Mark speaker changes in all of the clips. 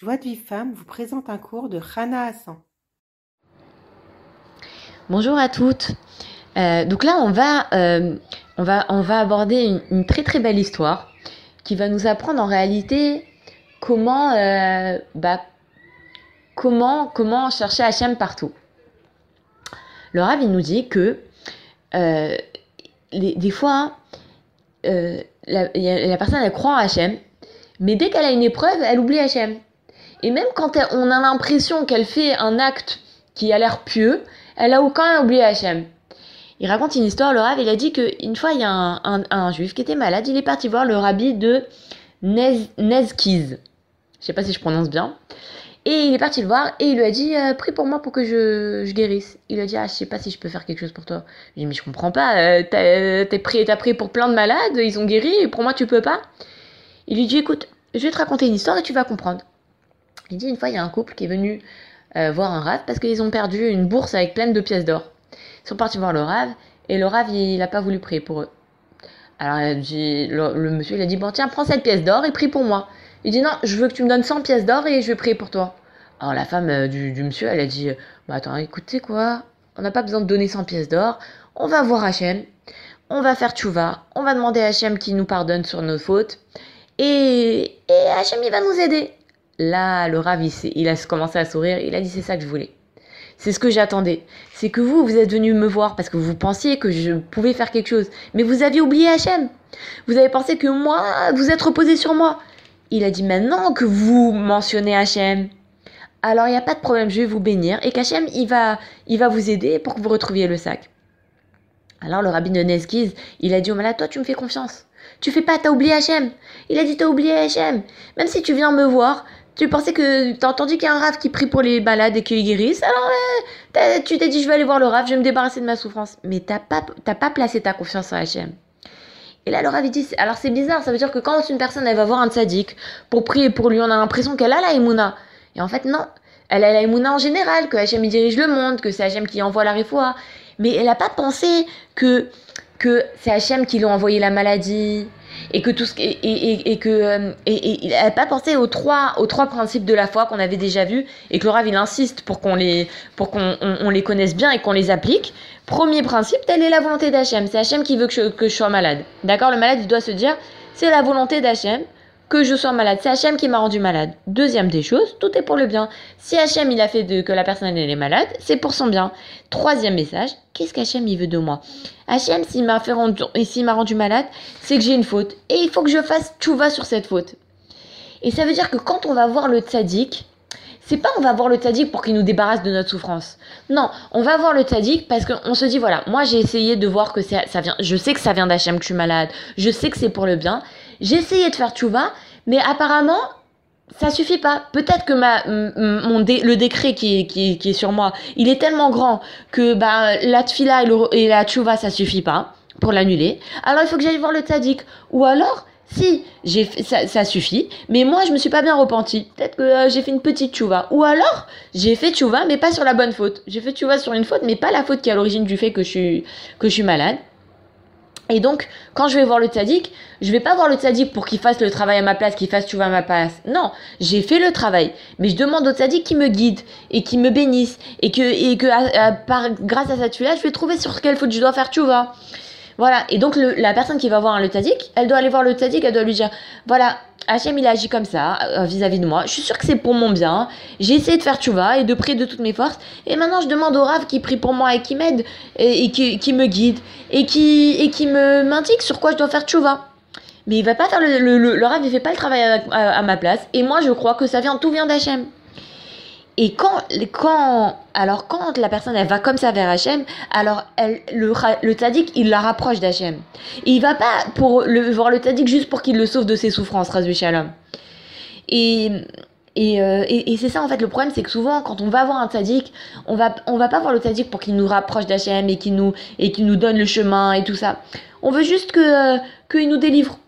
Speaker 1: Joie de vie femme vous présente un cours de Rana Hassan.
Speaker 2: Bonjour à toutes. Euh, donc là, on va, euh, on va, on va aborder une, très très belle histoire qui va nous apprendre en réalité comment, euh, bah, comment, comment chercher Hachem partout. Le Rav, il nous dit que des fois, la, la, personne, elle croit en Hachem, mais dès qu'elle a une épreuve, elle oublie Hachem. Et même quand on a l'impression qu'elle fait un acte qui a l'air pieux, elle a aucun oublié Hachem. Il raconte une histoire, le Rav, il a dit qu'une fois, il y a un, juif qui était malade, il est parti voir le rabbi de Nez, Nezkiz. Je sais pas si je prononce bien. Et il est parti le voir et il lui a dit euh, Prie pour moi pour que je, guérisse. Il lui a dit Ah, je sais pas si je peux faire quelque chose pour toi. Ai dit Mais je comprends pas, euh, t'as pris, pris pour plein de malades, ils ont guéri, et pour moi tu peux pas. Il lui dit Écoute, je vais te raconter une histoire et tu vas comprendre. Il dit une fois, il y a un couple qui est venu euh, voir un rave parce qu'ils ont perdu une bourse avec plein de pièces d'or. Ils sont partis voir le rave et le rave, il n'a pas voulu prier pour eux. Alors le, monsieur, il a dit, bon tiens, prends cette pièce d'or et prie pour moi. Il dit, non, je veux que tu me donnes 100 pièces d'or et je vais prier pour toi. Alors la femme euh, du, monsieur, elle a dit, bah attends, écoutez quoi, on n'a pas besoin de donner 100 pièces d'or, on va voir Hachem, on va faire tchouva, on va demander à Hachem qui nous pardonne sur nos fautes, et, et il va nous aider. Là, le Rav, il, a commencé à sourire. Il a dit c'est ça que je voulais. C'est ce que j'attendais. C'est que vous, vous êtes venu me voir parce que vous pensiez que je pouvais faire quelque chose. Mais vous aviez oublié Hachem. Vous avez pensé que moi, vous êtes reposé sur moi. Il a dit maintenant que vous mentionnez Hachem. Alors il n'y a pas de problème, je vais vous bénir. Et qu'Hachem, il va, il va vous aider pour que vous retrouviez le sac. Alors le rabbin de Nesgiz, il a dit au malade, toi tu me fais confiance. Tu fais pas, t'as oublié Hachem. Il a dit, t'as oublié Hachem. Même si tu viens me voir, tu pensais que t'as entendu qu'il y a un rave qui prie pour les balades et qu'il guérisse, alors tu t'es dit je vais aller voir le rave, je vais me débarrasser de ma souffrance. Mais t'as pas, pas placé ta confiance en Hachem. Et là, le Rav, dit, alors c'est bizarre, ça veut dire que quand une personne, elle va voir un tzaddik pour prier pour lui, on a l'impression qu'elle a la Emouna. Et en fait, non. Elle a la Emouna en général, que Hachem dirige le monde, que c'est Hachem qui envoie la réfoua. Mais elle n'a pas pensé que, que c'est Hachem qui lui a envoyé la maladie, et que tout ce et, et, et que euh, et, il n'a pas pensé aux trois aux trois principes de la foi qu'on avait déjà vus et que le Rav il insiste pour qu'on les pour qu'on on, les connaisse bien et qu'on les applique. Premier principe, telle est la volonté d'Hachem. C'est Hachem qui veut que je, que je sois malade. D'accord? Le malade il doit se dire c'est la volonté d'Hachem que je sois malade. C'est Hachem qui m'a rendu malade. Deuxième des choses, tout est pour le bien. Si Hachem il a fait que la personne est malade, c'est pour son bien. Troisième message, qu'est-ce qu'Hachem il veut de moi? Hachem s'il m'a fait rendu, m'a rendu malade, c'est que j'ai une faute et il faut que je fasse tout va sur cette faute. Et ça veut dire que quand on va voir le tzaddik, c'est pas on va voir le tzaddik pour qu'il nous débarrasse de notre souffrance. Non, on va voir le tzaddik parce qu'on se dit voilà, moi j'ai essayé de voir que ça, vient, je sais que ça vient d'Hachem que je suis malade, je sais que c'est pour le bien, j'ai essayé de faire tchouva, mais apparemment, ça suffit pas. Peut-être que ma, mon le décret qui est, qui, qui est sur moi, il est tellement grand que bah, la tfila et, la tchouva, ça suffit pas pour l'annuler. Alors il faut que j'aille voir le tzaddik. Ou alors, si j'ai ça, ça, suffit, mais moi je me suis pas bien repenti. Peut-être que euh, j'ai fait une petite tchouva. Ou alors, j'ai fait tchouva, mais pas sur la bonne faute. J'ai fait tchouva sur une faute, mais pas la faute qui est à l'origine du fait que je suis, que je suis malade. Et donc, quand je vais voir le tzaddik, je vais pas voir le tzaddik pour qu'il fasse le travail à ma place, qu'il fasse tu vas à ma place. Non, j'ai fait le travail, mais je demande au tzaddik qui me guide et qui me bénisse et que et que par, grâce à cette tuile, je vais trouver sur quelle faute je dois faire tu vas. Voilà. Et donc la personne qui va voir le tzaddik, elle doit aller voir le tzaddik, elle doit lui dire, voilà, Hachem il agit comme ça euh, vis-à-vis de moi. Je suis sûre que c'est pour mon bien. J'ai essayé de faire tchouva et de prier de toutes mes forces. Et maintenant je demande au Rav qui prie pour moi et qui m'aide et, qui, me guide et qui, me m'indique sur quoi je dois faire tchouva. Mais il va pas faire le, le, le, Rav, il fait pas le travail à, ma place. Et moi je crois que ça vient, tout vient d'Hachem. Et quand, quand, alors quand la personne elle va comme ça vers Hachem, alors le, le il la rapproche d'Hachem. Il va pas pour voir le tzaddik juste pour qu'il le sauve de ses souffrances, Razvi Shalom. Et, euh, et, et c'est ça en fait le problème, c'est que souvent quand on va voir un tzaddik, on va, on va pas voir le tzaddik pour qu'il nous rapproche d'Hachem et qu'il nous, qu'il nous donne le chemin et tout ça. On veut juste que, euh, qu'il nous délivre.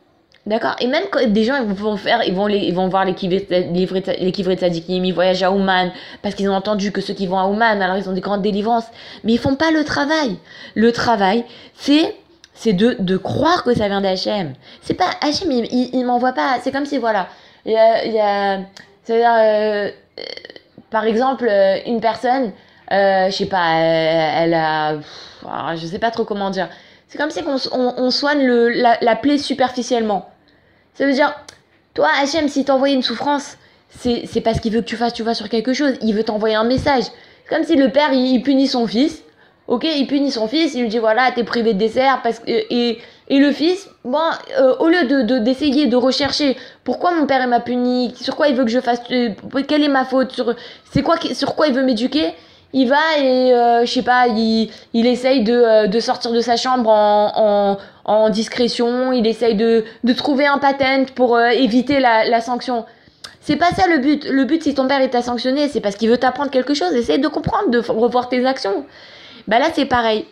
Speaker 2: D'accord Et même quand des gens ils vont faire, ils vont, ils vont voir kivrés de Tzadikim, ils voyagent à Ouman, parce qu'ils ont entendu que ceux qui vont à Ouman, alors ils ont des grandes délivrances. Mais ils font pas le travail. Le travail, c'est c'est de, de croire que ça vient d'Hachem. C'est pas Hachem, il, il, m'envoie pas. C'est comme si, voilà, il y a, il y a C'est-à-dire, euh, par exemple, euh, une personne, euh, je sais pas, elle, a. pff, alors, je sais pas trop comment dire. C'est comme si on, on, soigne le, la, la plaie superficiellement. Ça veut dire, toi, Hachem, s'il t'envoie une souffrance, c'est parce qu'il veut que tu fasses, tu vas sur quelque chose. Il veut t'envoyer un message. C'est comme si le père, il, punit son fils. Ok, il punit son fils, il lui dit voilà, t'es privé de dessert. Parce que, et, et le fils, bon, euh, au lieu de de- d'essayer de, rechercher pourquoi mon père m'a puni, sur quoi il veut que je fasse, euh, quelle est ma faute, sur, quoi, sur quoi il veut m'éduquer, il va et euh, je sais pas, il, il essaye de, euh, de sortir de sa chambre en, en, discrétion, il essaye de, de trouver un patent pour euh, éviter la, la sanction. C'est pas ça le but. Le but, si ton père il t'a sanctionné, c'est parce qu'il veut t'apprendre quelque chose. Essaye de comprendre, de revoir tes actions. Bah là, c'est pareil.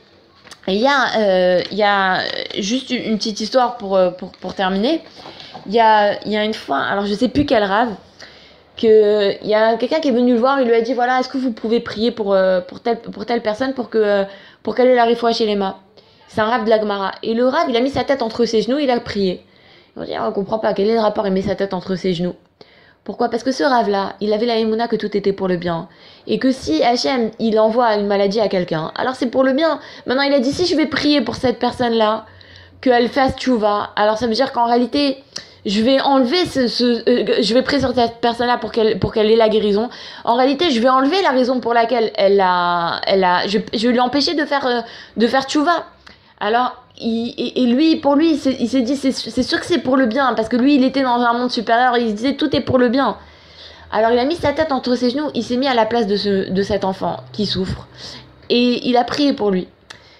Speaker 2: Il y, a, euh, y a juste une petite histoire pour, euh, pour, pour terminer. Il y a, y a une fois, alors je sais plus quel rave, que il y a quelqu'un qui est venu le voir, il lui a dit voilà, est-ce que vous pouvez prier pour, euh, pour, telle, pour telle personne pour que euh, pour qu'elle ait la réfoua chez les mains C'est un rave de la Gemara. Et le rave, il a mis sa tête entre ses genoux, il a prié. On dit, on comprend pas, quel est le rapport, il met sa tête entre ses genoux. Pourquoi? Parce que ce rave-là, il avait la émouna que tout était pour le bien. Et que si Hachem, il envoie une maladie à quelqu'un, alors c'est pour le bien. Maintenant, il a dit, si je vais prier pour cette personne-là, qu'elle fasse tchouva, alors ça veut dire qu'en réalité, je vais enlever ce... ce euh, je vais sur cette personne-là pour qu'elle pour qu'elle ait la guérison. En réalité, je vais enlever la raison pour laquelle elle a... Elle a je, je vais lui empêcher de faire, euh, de faire tchouva. Alors, il, et, lui, pour lui, il s'est dit, c'est c'est sûr que c'est pour le bien, parce que lui, il était dans un monde supérieur, il se disait, tout est pour le bien. Alors, il a mis sa tête entre ses genoux, il s'est mis à la place de, ce, de cet enfant qui souffre, et il a prié pour lui.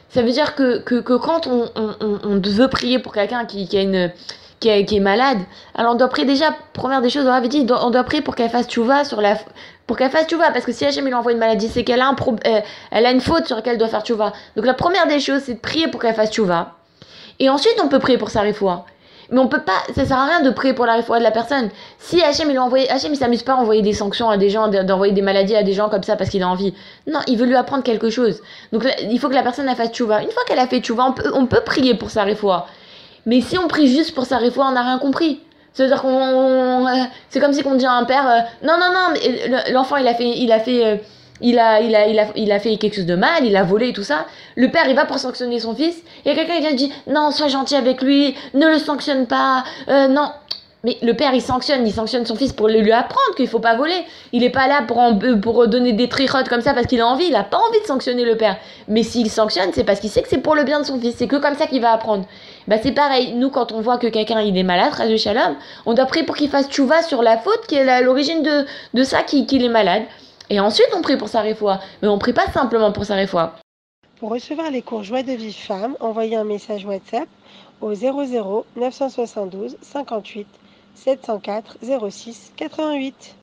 Speaker 2: Ça veut dire que, que, que quand on, on, on- on veut prier pour quelqu'un qui, qui, a une, qui, est malade, alors on doit prier déjà, première des choses, on avait dit, on doit- prier pour qu'elle fasse tchouva sur la, pour qu'elle fasse tchouva, parce que si Hachem il envoie une maladie, c'est qu'elle a un pro- euh, a une faute sur laquelle elle doit faire tchouva. Donc la première des choses, c'est de prier pour qu'elle fasse tchouva. Et ensuite, on peut prier pour sa réfoua. Mais on peut pas, ça sert à rien de prier pour la réfoua de la personne. Si Hachem il envoyé, Hachem il s'amuse pas à envoyer des sanctions à des gens, d'envoyer des maladies à des gens comme ça parce qu'il a envie. Non, il veut lui apprendre quelque chose. Donc il faut que la personne elle fasse tchouva. Une fois qu'elle a fait tchouva, on peut, on peut prier pour sa réfoua. Mais si on prie juste pour sa réfoua, on n'a rien compris. Euh, c'est comme si on dit à un père, euh, non non non, euh, l'enfant il a fait, il a fait, il a, il a, il a, il a fait quelque chose de mal, il a volé et tout ça. Le père il va pour sanctionner son fils. A quelqu'un qui dire, non sois gentil avec lui, ne le sanctionne pas, non. Mais le père, il sanctionne, il sanctionne son fils pour lui apprendre qu'il faut pas voler. Il est pas là euh, pour donner des trichotes comme ça parce qu'il a envie. Il a pas envie de sanctionner le père. Mais s'il sanctionne, c'est parce qu'il sait que c'est pour le bien de son fils. C'est que comme ça qu'il va apprendre. Bah c'est pareil. Nous, quand on voit que quelqu'un est malade, Ras Shalom, on doit prier pour qu'il fasse tchouva sur la faute qui est à l'origine de, de ça qu'il qu'il est malade. Et ensuite, on prie pour sa réfoua. Mais on prie pas simplement pour sa réfoua.
Speaker 1: Pour recevoir les cours Joie de vie femme, envoyez un message WhatsApp au 00 972 58 704 06 88.